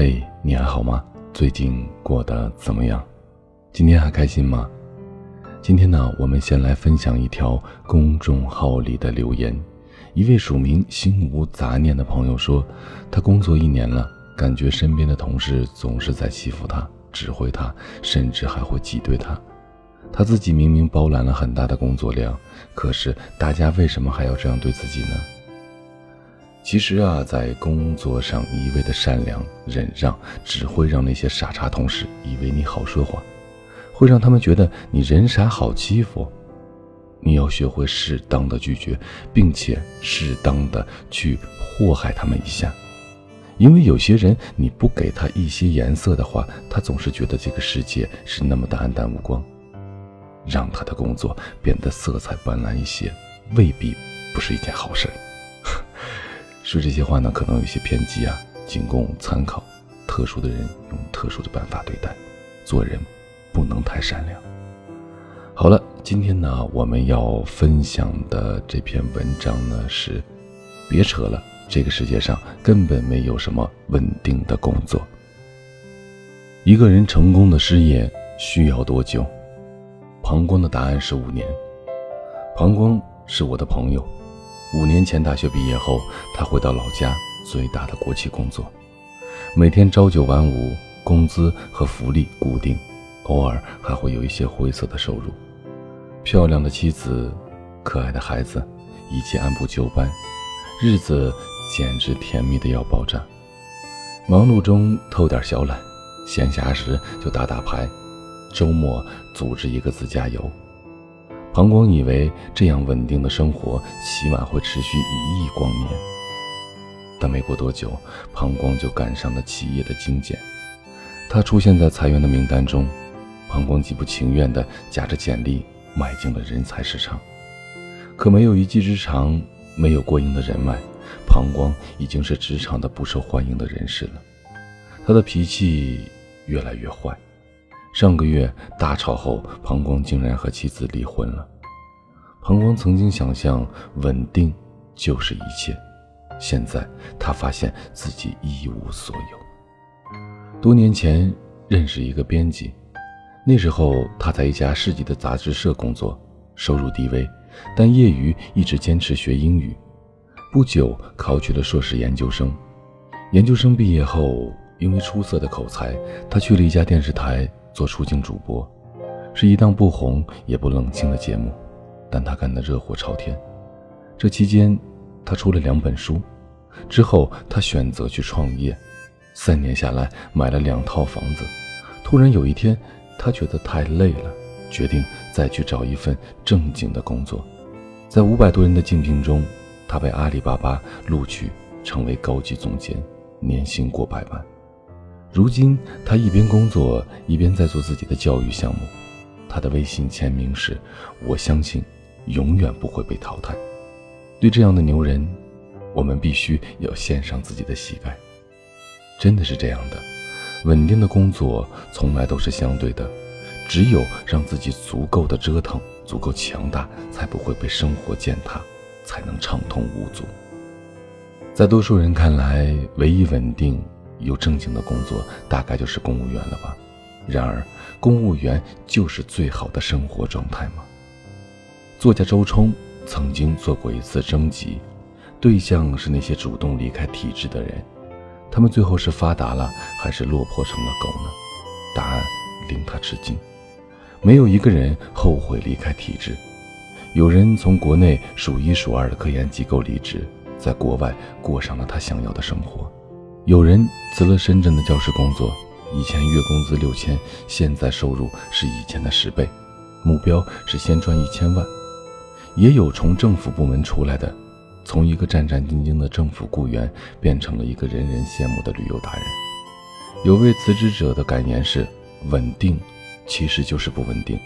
嘿，你还好吗？最近过得怎么样？今天还开心吗？今天呢，我们先来分享一条公众号里的留言。一位署名“心无杂念”的朋友说，他工作一年了，感觉身边的同事总是在欺负他、指挥他，甚至还会挤兑他。他自己明明包揽了很大的工作量，可是大家为什么还要这样对自己呢？其实啊，在工作上一味的善良忍让，只会让那些傻叉同事以为你好说话，会让他们觉得你人傻好欺负。你要学会适当的拒绝，并且适当的去祸害他们一下，因为有些人你不给他一些颜色的话，他总是觉得这个世界是那么的暗淡无光。让他的工作变得色彩斑斓一些，未必不是一件好事。说这些话呢，可能有些偏激啊，仅供参考。特殊的人用特殊的办法对待，做人不能太善良。好了，今天呢，我们要分享的这篇文章呢是：别扯了，这个世界上根本没有什么稳定的工作。一个人成功的失业需要多久？膀胱的答案是五年。膀胱是我的朋友。五年前大学毕业后，他回到老家最大的国企工作，每天朝九晚五，工资和福利固定，偶尔还会有一些灰色的收入。漂亮的妻子，可爱的孩子，一切按部就班，日子简直甜蜜的要爆炸。忙碌中偷点小懒，闲暇时就打打牌，周末组织一个自驾游。膀胱以为这样稳定的生活起码会持续一亿光年，但没过多久，膀胱就赶上了企业的精简，他出现在裁员的名单中。膀胱极不情愿地夹着简历迈进了人才市场，可没有一技之长，没有过硬的人脉，膀胱已经是职场的不受欢迎的人士了。他的脾气越来越坏。上个月大吵后，膀胱竟然和妻子离婚了。膀胱曾经想象稳定就是一切，现在他发现自己一无所有。多年前认识一个编辑，那时候他在一家市级的杂志社工作，收入低微，但业余一直坚持学英语。不久考取了硕士研究生，研究生毕业后，因为出色的口才，他去了一家电视台。做出镜主播，是一档不红也不冷清的节目，但他干得热火朝天。这期间，他出了两本书。之后，他选择去创业，三年下来买了两套房子。突然有一天，他觉得太累了，决定再去找一份正经的工作。在五百多人的竞聘中，他被阿里巴巴录取，成为高级总监，年薪过百万。如今，他一边工作，一边在做自己的教育项目。他的微信签名是：“我相信，永远不会被淘汰。”对这样的牛人，我们必须要献上自己的膝盖。真的是这样的，稳定的工作从来都是相对的，只有让自己足够的折腾，足够强大，才不会被生活践踏，才能畅通无阻。在多数人看来，唯一稳定。有正经的工作，大概就是公务员了吧？然而，公务员就是最好的生活状态吗？作家周冲曾经做过一次征集，对象是那些主动离开体制的人，他们最后是发达了，还是落魄成了狗呢？答案令他吃惊，没有一个人后悔离开体制。有人从国内数一数二的科研机构离职，在国外过上了他想要的生活。有人辞了深圳的教师工作，以前月工资六千，现在收入是以前的十倍，目标是先赚一千万。也有从政府部门出来的，从一个战战兢兢的政府雇员变成了一个人人羡慕的旅游达人。有位辞职者的感言是：稳定，其实就是不稳定。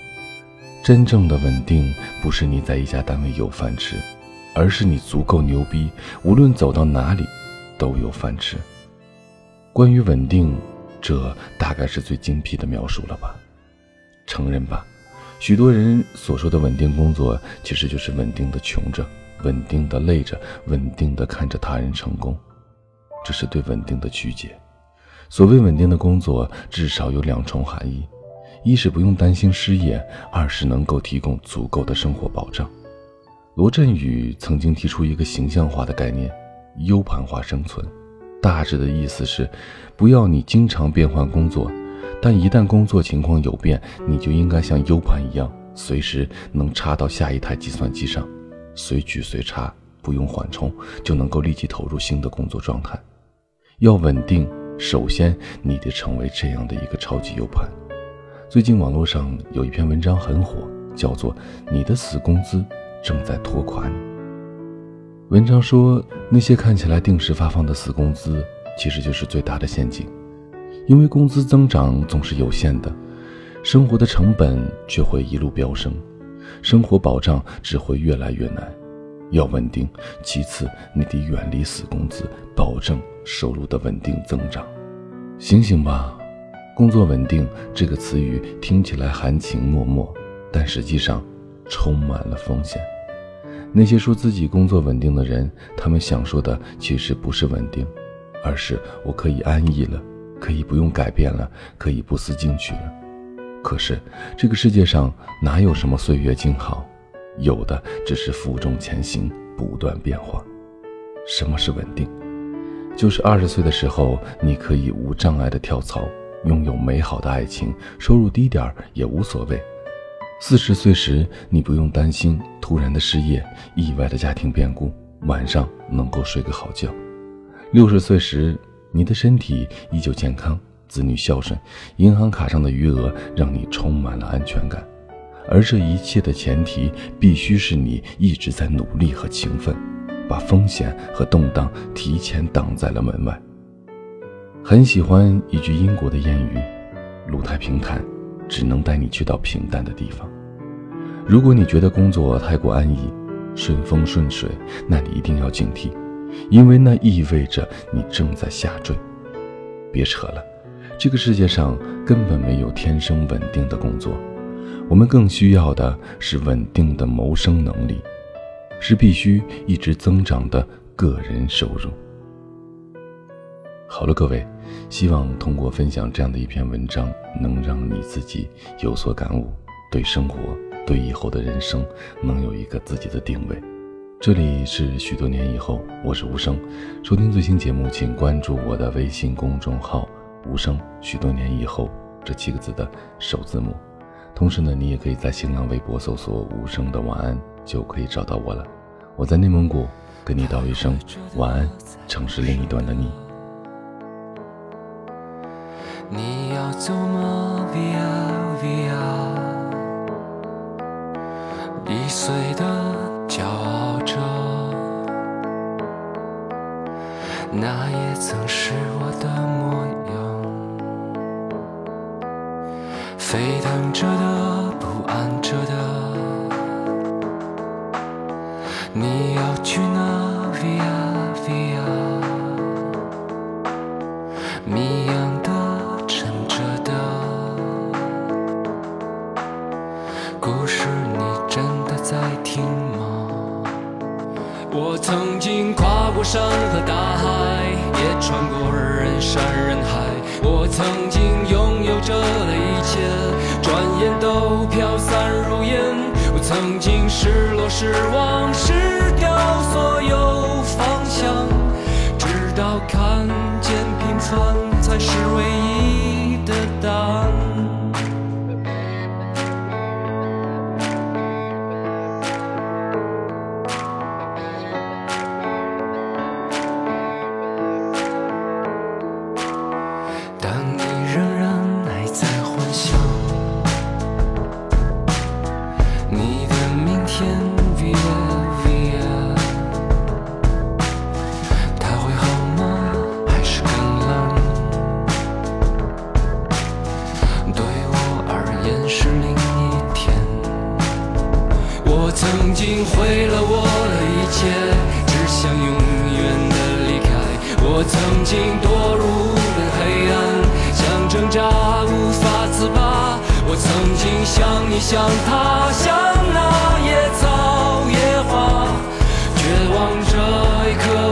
真正的稳定，不是你在一家单位有饭吃，而是你足够牛逼，无论走到哪里，都有饭吃。关于稳定，这大概是最精辟的描述了吧？承认吧，许多人所说的稳定工作，其实就是稳定的穷着，稳定的累着，稳定的看着他人成功，这是对稳定的曲解。所谓稳定的工作，至少有两重含义：一是不用担心失业，二是能够提供足够的生活保障。罗振宇曾经提出一个形象化的概念—— U 盘化生存，大致的意思是，不要你经常变换工作，但一旦工作情况有变，你就应该像 U 盘一样，随时能插到下一台计算机上，随取随插，不用缓冲，就能够立即投入新的工作状态。要稳定，首先你得成为这样的一个超级 U 盘。最近网络上有一篇文章很火，叫做《你的死工资》。正在拖垮你。文章说，那些看起来定时发放的死工资，其实就是最大的陷阱，因为工资增长总是有限的，生活的成本却会一路飙升，生活保障只会越来越难。要稳定，其次你得远离死工资，保证收入的稳定增长。醒醒吧，工作稳定这个词语听起来含情脉脉，但实际上充满了风险。那些说自己工作稳定的人，他们想说的其实不是稳定，而是我可以安逸了，可以不用改变了，可以不思进取了。可是这个世界上哪有什么岁月静好，有的只是负重前行，不断变化。什么是稳定？就是二十岁的时候，你可以无障碍的跳槽，拥有美好的爱情，收入低点儿也无所谓。四十岁时，你不用担心突然的失业、意外的家庭变故，晚上能够睡个好觉。六十岁时，你的身体依旧健康，子女孝顺，银行卡上的余额让你充满了安全感。而这一切的前提，必须是你一直在努力和勤奋，把风险和动荡提前挡在了门外。很喜欢一句英国的谚语：“路太平坦。”只能带你去到平淡的地方。如果你觉得工作太过安逸、顺风顺水，那你一定要警惕，因为那意味着你正在下坠。别扯了，这个世界上根本没有天生稳定的工作，我们更需要的是稳定的谋生能力，是必须一直增长的个人收入。好了，各位，希望通过分享这样的一篇文章，能让你自己有所感悟，对生活，对以后的人生，能有一个自己的定位。这里是许多年以后，我是无声。收听最新节目，请关注我的微信公众号“无声”。许多年以后这七个字的首字母。同时呢，你也可以在新浪微博搜索“无声的晚安”，就可以找到我了。我在内蒙古，跟你道一声晚安，城市另一端的你。你要走吗？Via Via，易碎的骄傲着，那也曾是我的模样。沸腾着的，过人山人海。我曾经拥有着的一切，转眼都飘散如烟。我曾经失落、失望、失掉所有方向，直到看见平凡才是唯一是另一天，我曾经毁了我的一切，只想永远的离开。我曾经堕入了黑暗，想挣扎无法自拔。我曾经像你，像他，像那野草野花，绝望着，也渴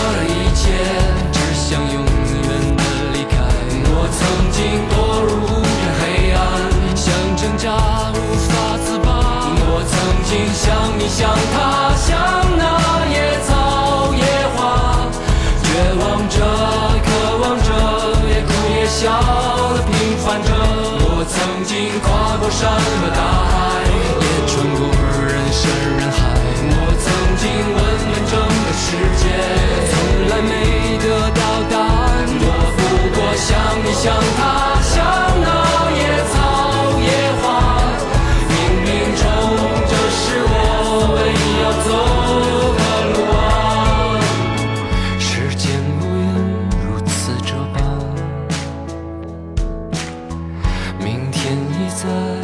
在